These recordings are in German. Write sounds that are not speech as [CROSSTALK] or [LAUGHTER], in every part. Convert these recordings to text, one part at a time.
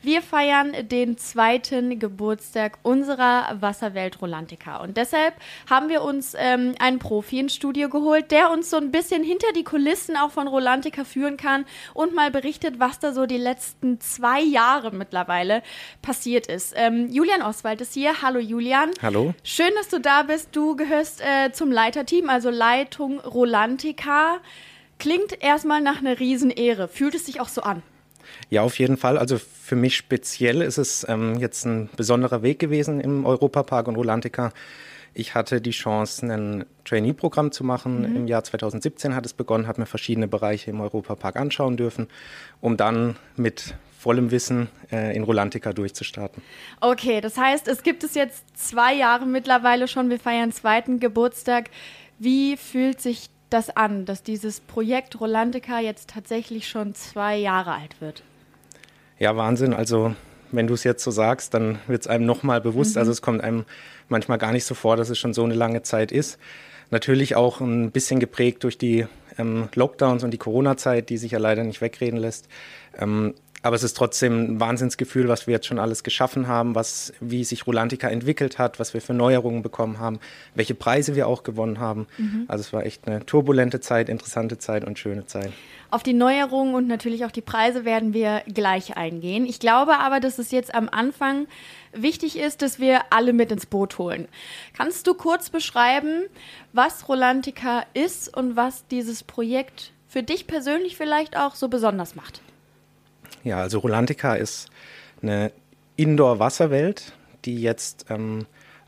Wir feiern den zweiten Geburtstag unserer Wasserwelt Rolantica. Und deshalb haben wir uns ähm, einen Profi ins Studio geholt, der uns so ein bisschen hinter die Kulissen auch von Rolantica führen kann und mal berichtet, was da so die letzten zwei Jahre mittlerweile passiert ist. Ähm, Julian Oswald ist hier. Hallo Julian. Hallo. Schön, dass du da bist. Du gehörst äh, zum Leiterteam, also Leitung Rolantica. Klingt erstmal nach einer Riesenehre. Fühlt es sich auch so an? Ja, auf jeden Fall. Also für mich speziell ist es ähm, jetzt ein besonderer Weg gewesen im Europapark und Rolantica. Ich hatte die Chance, ein Trainee-Programm zu machen. Mhm. Im Jahr 2017 hat es begonnen, habe mir verschiedene Bereiche im Europapark anschauen dürfen, um dann mit vollem Wissen äh, in Rolantica durchzustarten. Okay, das heißt, es gibt es jetzt zwei Jahre mittlerweile schon. Wir feiern zweiten Geburtstag. Wie fühlt sich das an, dass dieses Projekt Rolantica jetzt tatsächlich schon zwei Jahre alt wird? Ja, Wahnsinn. Also wenn du es jetzt so sagst, dann wird es einem nochmal bewusst. Mhm. Also es kommt einem manchmal gar nicht so vor, dass es schon so eine lange Zeit ist. Natürlich auch ein bisschen geprägt durch die ähm, Lockdowns und die Corona-Zeit, die sich ja leider nicht wegreden lässt. Ähm, aber es ist trotzdem ein Wahnsinnsgefühl, was wir jetzt schon alles geschaffen haben, was, wie sich Rolantica entwickelt hat, was wir für Neuerungen bekommen haben, welche Preise wir auch gewonnen haben. Mhm. Also es war echt eine turbulente Zeit, interessante Zeit und schöne Zeit. Auf die Neuerungen und natürlich auch die Preise werden wir gleich eingehen. Ich glaube aber, dass es jetzt am Anfang wichtig ist, dass wir alle mit ins Boot holen. Kannst du kurz beschreiben, was Rolantica ist und was dieses Projekt für dich persönlich vielleicht auch so besonders macht? Ja, also Rolantica ist eine Indoor-Wasserwelt, die jetzt ähm,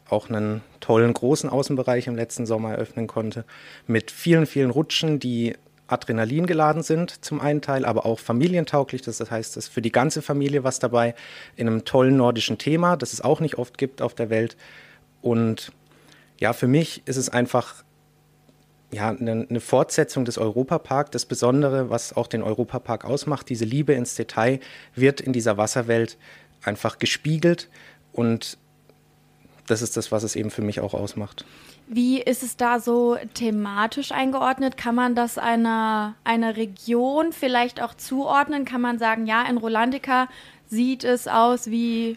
auch einen tollen großen Außenbereich im letzten Sommer eröffnen konnte, mit vielen, vielen Rutschen, die Adrenalin geladen sind zum einen Teil, aber auch familientauglich. Das heißt, es ist für die ganze Familie was dabei in einem tollen nordischen Thema, das es auch nicht oft gibt auf der Welt. Und ja, für mich ist es einfach ja, eine, eine Fortsetzung des Europapark. Das Besondere, was auch den Europapark ausmacht, diese Liebe ins Detail, wird in dieser Wasserwelt einfach gespiegelt und das ist das, was es eben für mich auch ausmacht. Wie ist es da so thematisch eingeordnet? Kann man das einer, einer Region vielleicht auch zuordnen? Kann man sagen, ja, in Rolandica sieht es aus wie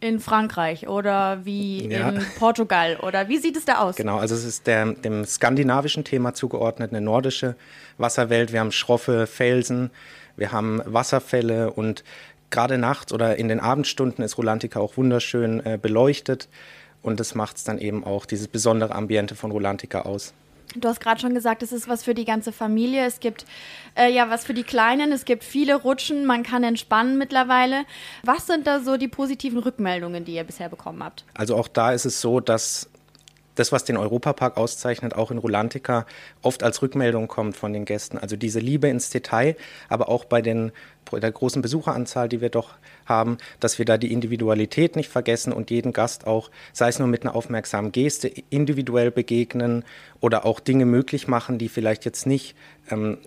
in Frankreich oder wie ja. in Portugal oder wie sieht es da aus? Genau, also es ist der, dem skandinavischen Thema zugeordnet, eine nordische Wasserwelt. Wir haben schroffe Felsen, wir haben Wasserfälle und gerade nachts oder in den Abendstunden ist Rolantica auch wunderschön äh, beleuchtet und das macht es dann eben auch dieses besondere Ambiente von Rolantica aus. Du hast gerade schon gesagt, es ist was für die ganze Familie. Es gibt äh, ja was für die Kleinen. Es gibt viele Rutschen. Man kann entspannen mittlerweile. Was sind da so die positiven Rückmeldungen, die ihr bisher bekommen habt? Also auch da ist es so, dass das, was den Europapark auszeichnet, auch in Rolantica oft als Rückmeldung kommt von den Gästen. Also diese Liebe ins Detail, aber auch bei den, der großen Besucheranzahl, die wir doch haben, dass wir da die Individualität nicht vergessen und jeden Gast auch, sei es nur mit einer aufmerksamen Geste, individuell begegnen oder auch Dinge möglich machen, die vielleicht jetzt nicht ähm,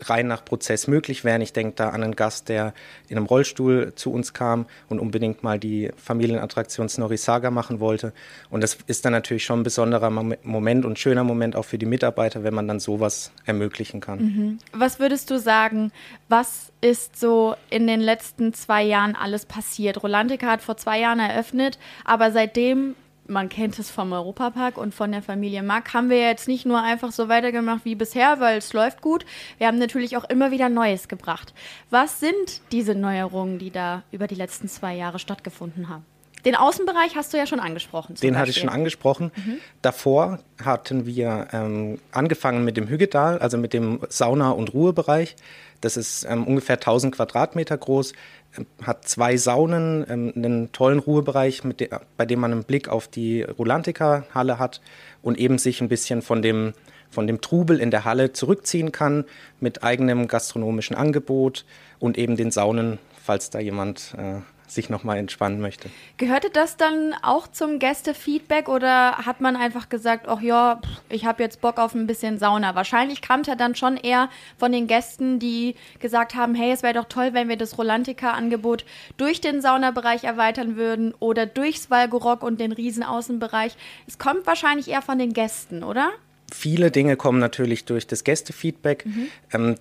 rein nach Prozess möglich wären. Ich denke da an einen Gast, der in einem Rollstuhl zu uns kam und unbedingt mal die Familienattraktion Snorri Saga machen wollte. Und das ist dann natürlich schon ein besonderer Moment und schöner Moment auch für die Mitarbeiter, wenn man dann sowas ermöglichen kann. Mhm. Was würdest du sagen, was ist so in den letzten zwei Jahren alles passiert? Rolantica hat vor zwei Jahren eröffnet, aber seitdem man kennt es vom Europapark und von der Familie Mack, haben wir jetzt nicht nur einfach so weitergemacht wie bisher, weil es läuft gut. Wir haben natürlich auch immer wieder Neues gebracht. Was sind diese Neuerungen, die da über die letzten zwei Jahre stattgefunden haben? Den Außenbereich hast du ja schon angesprochen. Den Beispiel. hatte ich schon angesprochen. Mhm. Davor hatten wir ähm, angefangen mit dem Hügedal, also mit dem Sauna- und Ruhebereich. Das ist ähm, ungefähr 1000 Quadratmeter groß, ähm, hat zwei Saunen, ähm, einen tollen Ruhebereich, de bei dem man einen Blick auf die Rolantica-Halle hat und eben sich ein bisschen von dem, von dem Trubel in der Halle zurückziehen kann mit eigenem gastronomischen Angebot und eben den Saunen, falls da jemand äh, sich nochmal entspannen möchte. Gehörte das dann auch zum Gästefeedback oder hat man einfach gesagt, ach ja, ich habe jetzt Bock auf ein bisschen Sauna? Wahrscheinlich kam es ja dann schon eher von den Gästen, die gesagt haben, hey, es wäre doch toll, wenn wir das Rolantica-Angebot durch den Saunabereich erweitern würden oder durchs Valgorock und den Riesenaußenbereich. Es kommt wahrscheinlich eher von den Gästen, oder? Viele Dinge kommen natürlich durch das Gästefeedback. Mhm. Ähm,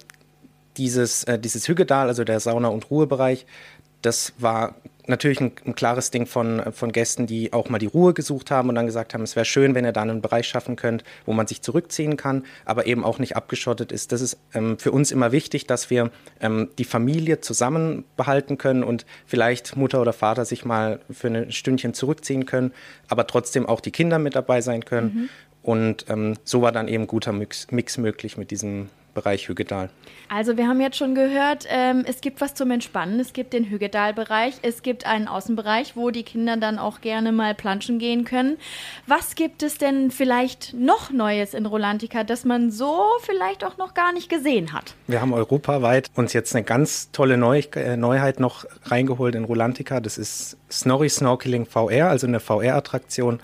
dieses, äh, dieses Hügedal, also der Sauna- und Ruhebereich, das war natürlich ein, ein, klares Ding von, von Gästen, die auch mal die Ruhe gesucht haben und dann gesagt haben, es wäre schön, wenn ihr da einen Bereich schaffen könnt, wo man sich zurückziehen kann, aber eben auch nicht abgeschottet ist. Das ist ähm, für uns immer wichtig, dass wir ähm, die Familie zusammen behalten können und vielleicht Mutter oder Vater sich mal für ein Stündchen zurückziehen können, aber trotzdem auch die Kinder mit dabei sein können. Mhm. Und ähm, so war dann eben guter Mix, Mix möglich mit diesem Bereich Hügedal. Also wir haben jetzt schon gehört, ähm, es gibt was zum Entspannen. Es gibt den Hügedal-Bereich, es gibt einen Außenbereich, wo die Kinder dann auch gerne mal planschen gehen können. Was gibt es denn vielleicht noch Neues in Rolantica, das man so vielleicht auch noch gar nicht gesehen hat? Wir haben europaweit uns jetzt eine ganz tolle Neu äh, Neuheit noch reingeholt in Rolantica. Das ist Snorri Snorkeling VR, also eine VR-Attraktion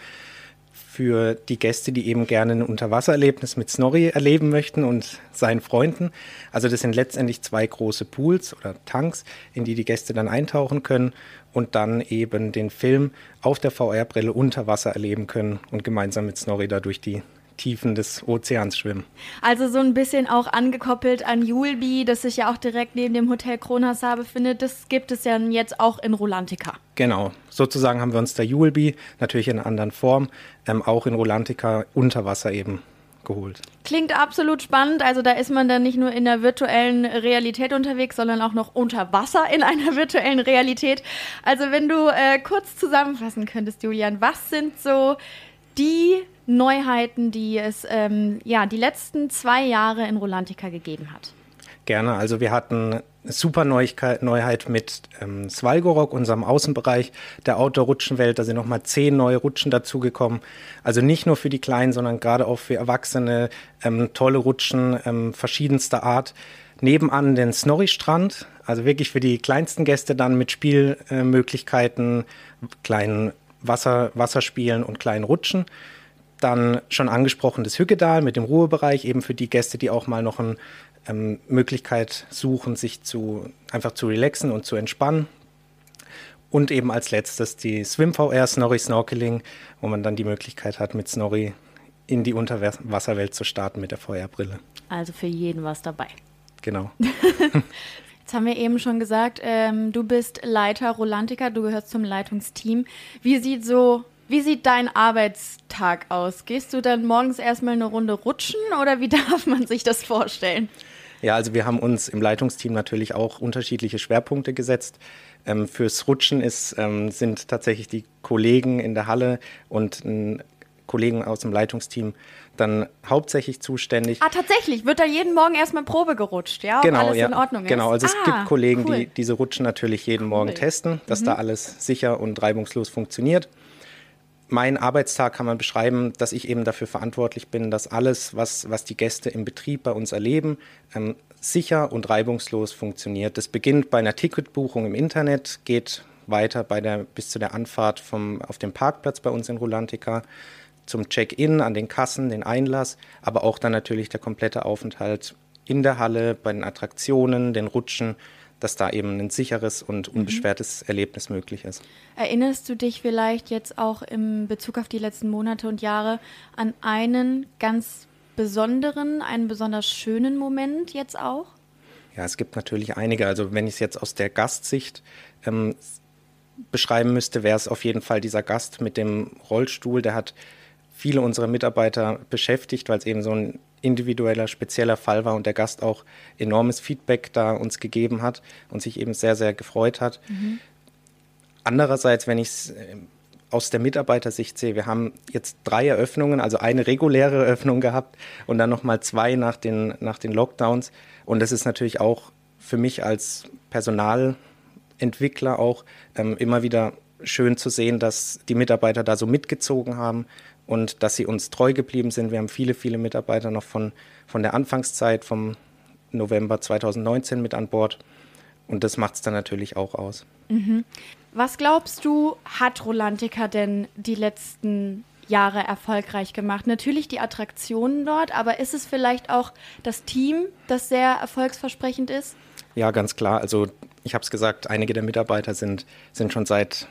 für die Gäste, die eben gerne ein Unterwassererlebnis mit Snorri erleben möchten und seinen Freunden. Also das sind letztendlich zwei große Pools oder Tanks, in die die Gäste dann eintauchen können und dann eben den Film auf der VR-Brille unter Wasser erleben können und gemeinsam mit Snorri da durch die Tiefen des Ozeans schwimmen. Also so ein bisschen auch angekoppelt an Julbi, das sich ja auch direkt neben dem Hotel Kronasar befindet. Das gibt es ja jetzt auch in Rolantica. Genau. Sozusagen haben wir uns der Julbi, natürlich in einer anderen Form, ähm, auch in Rolantica unter Wasser eben geholt. Klingt absolut spannend. Also da ist man dann nicht nur in der virtuellen Realität unterwegs, sondern auch noch unter Wasser in einer [LAUGHS] virtuellen Realität. Also wenn du äh, kurz zusammenfassen könntest, Julian, was sind so die Neuheiten, die es ähm, ja, die letzten zwei Jahre in Rolantica gegeben hat? Gerne. Also wir hatten super Neuigkeit, Neuheit mit ähm, Svalgorok, unserem Außenbereich der Outdoor-Rutschenwelt. Da sind nochmal zehn neue Rutschen dazugekommen. Also nicht nur für die Kleinen, sondern gerade auch für Erwachsene ähm, tolle Rutschen ähm, verschiedenster Art. Nebenan den Snorri-Strand, also wirklich für die kleinsten Gäste dann mit Spielmöglichkeiten, kleinen Wasser, Wasserspielen und kleinen Rutschen. Dann schon angesprochen das Hüggedal mit dem Ruhebereich, eben für die Gäste, die auch mal noch eine ähm, Möglichkeit suchen, sich zu, einfach zu relaxen und zu entspannen. Und eben als letztes die Swim VR Snorri Snorkeling, wo man dann die Möglichkeit hat, mit Snorri in die Unterwasserwelt zu starten mit der VR-Brille. Also für jeden was dabei. Genau. [LAUGHS] Jetzt haben wir eben schon gesagt, ähm, du bist Leiter Rolantica, du gehörst zum Leitungsteam. Wie sieht so, wie sieht dein Arbeitstag aus? Gehst du dann morgens erstmal eine Runde rutschen oder wie [LAUGHS] darf man sich das vorstellen? Ja, also wir haben uns im Leitungsteam natürlich auch unterschiedliche Schwerpunkte gesetzt. Ähm, fürs Rutschen ist, ähm, sind tatsächlich die Kollegen in der Halle und ein Kollegen aus dem Leitungsteam dann hauptsächlich zuständig. Ah, tatsächlich? Wird da jeden Morgen erstmal Probe gerutscht, ja? Genau, alles ja. in Ordnung ist? Genau, also ah, es gibt Kollegen, cool. die diese Rutschen natürlich jeden cool. Morgen testen, dass mhm. da alles sicher und reibungslos funktioniert. Mein Arbeitstag kann man beschreiben, dass ich eben dafür verantwortlich bin, dass alles, was, was die Gäste im Betrieb bei uns erleben, ähm, sicher und reibungslos funktioniert. Das beginnt bei einer Ticketbuchung im Internet, geht weiter bei der, bis zu der Anfahrt vom, auf dem Parkplatz bei uns in Rolantica zum Check-in, an den Kassen, den Einlass, aber auch dann natürlich der komplette Aufenthalt in der Halle, bei den Attraktionen, den Rutschen, dass da eben ein sicheres und mhm. unbeschwertes mhm. Erlebnis möglich ist. Erinnerst du dich vielleicht jetzt auch im Bezug auf die letzten Monate und Jahre an einen ganz besonderen, einen besonders schönen Moment jetzt auch? Ja, es gibt natürlich einige. Also wenn ich es jetzt aus der Gastsicht ähm, beschreiben müsste, wäre es auf jeden Fall dieser Gast mit dem Rollstuhl. Der hat viele unserer Mitarbeiter beschäftigt, weil es eben so ein individueller, spezieller Fall war und der Gast auch enormes Feedback da uns gegeben hat und sich eben sehr, sehr gefreut hat. Mhm. Andererseits, wenn ich es äh, aus der Mitarbeitersicht sehe, wir haben jetzt drei Eröffnungen, also eine reguläre Eröffnung gehabt und dann nochmal zwei nach den, nach den Lockdowns. Und das ist natürlich auch für mich als Personalentwickler auch ähm, immer wieder schön zu sehen, dass die Mitarbeiter da so mitgezogen haben und dass sie uns treu geblieben sind. Wir haben viele, viele Mitarbeiter noch von, von der Anfangszeit, vom November 2019 mit an Bord. Und das macht es dann natürlich auch aus. Mhm. Was glaubst du, hat Rolantica denn die letzten Jahre erfolgreich gemacht? Natürlich die Attraktionen dort, aber ist es vielleicht auch das Team, das sehr erfolgsversprechend ist? Ja, ganz klar. Also ich habe es gesagt, einige der Mitarbeiter sind, sind schon seit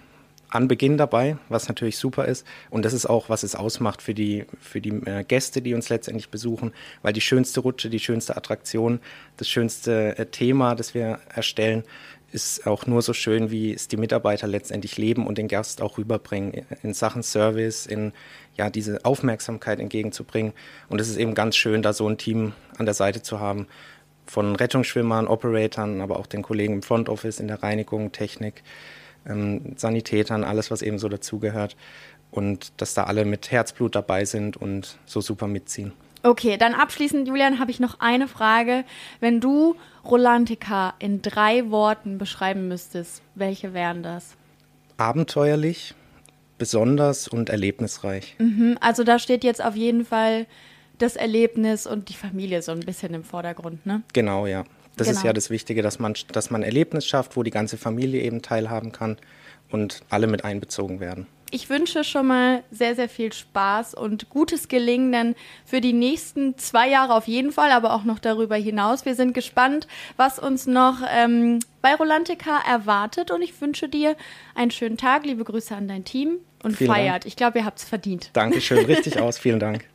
Anbeginn dabei, was natürlich super ist. Und das ist auch, was es ausmacht für die, für die äh, Gäste, die uns letztendlich besuchen, weil die schönste Rutsche, die schönste Attraktion, das schönste äh, Thema, das wir erstellen, ist auch nur so schön, wie es die Mitarbeiter letztendlich leben und den Gast auch rüberbringen in Sachen Service, in ja diese Aufmerksamkeit entgegenzubringen. Und es ist eben ganz schön, da so ein Team an der Seite zu haben von Rettungsschwimmern, Operatoren, aber auch den Kollegen im Front Office in der Reinigung, Technik, ähm, Sanitätern, alles was eben so dazugehört und dass da alle mit Herzblut dabei sind und so super mitziehen. Okay, dann abschließend, Julian, habe ich noch eine Frage. Wenn du Rolantica in drei Worten beschreiben müsstest, welche wären das? Abenteuerlich, besonders und erlebnisreich. Mhm, also da steht jetzt auf jeden Fall das Erlebnis und die Familie so ein bisschen im Vordergrund, ne? Genau, ja. Das Genau. ist ja das Wichtige, dass man, dass man ein Erlebnis schafft, wo die ganze Familie eben teilhaben kann und alle mit einbezogen werden. Ich wünsche schon mal sehr, sehr viel Spaß und gutes Gelingen dann für die nächsten zwei Jahre auf jeden Fall, aber auch noch darüber hinaus. Wir sind gespannt, was uns noch ähm, bei Rolantica erwartet und ich wünsche dir einen schönen Tag. Liebe Grüße an dein Team und Vielen Dank. feiert. Ich glaube, ihr habt es verdient. Dankeschön, richtig [LAUGHS] aus, vielen Dank.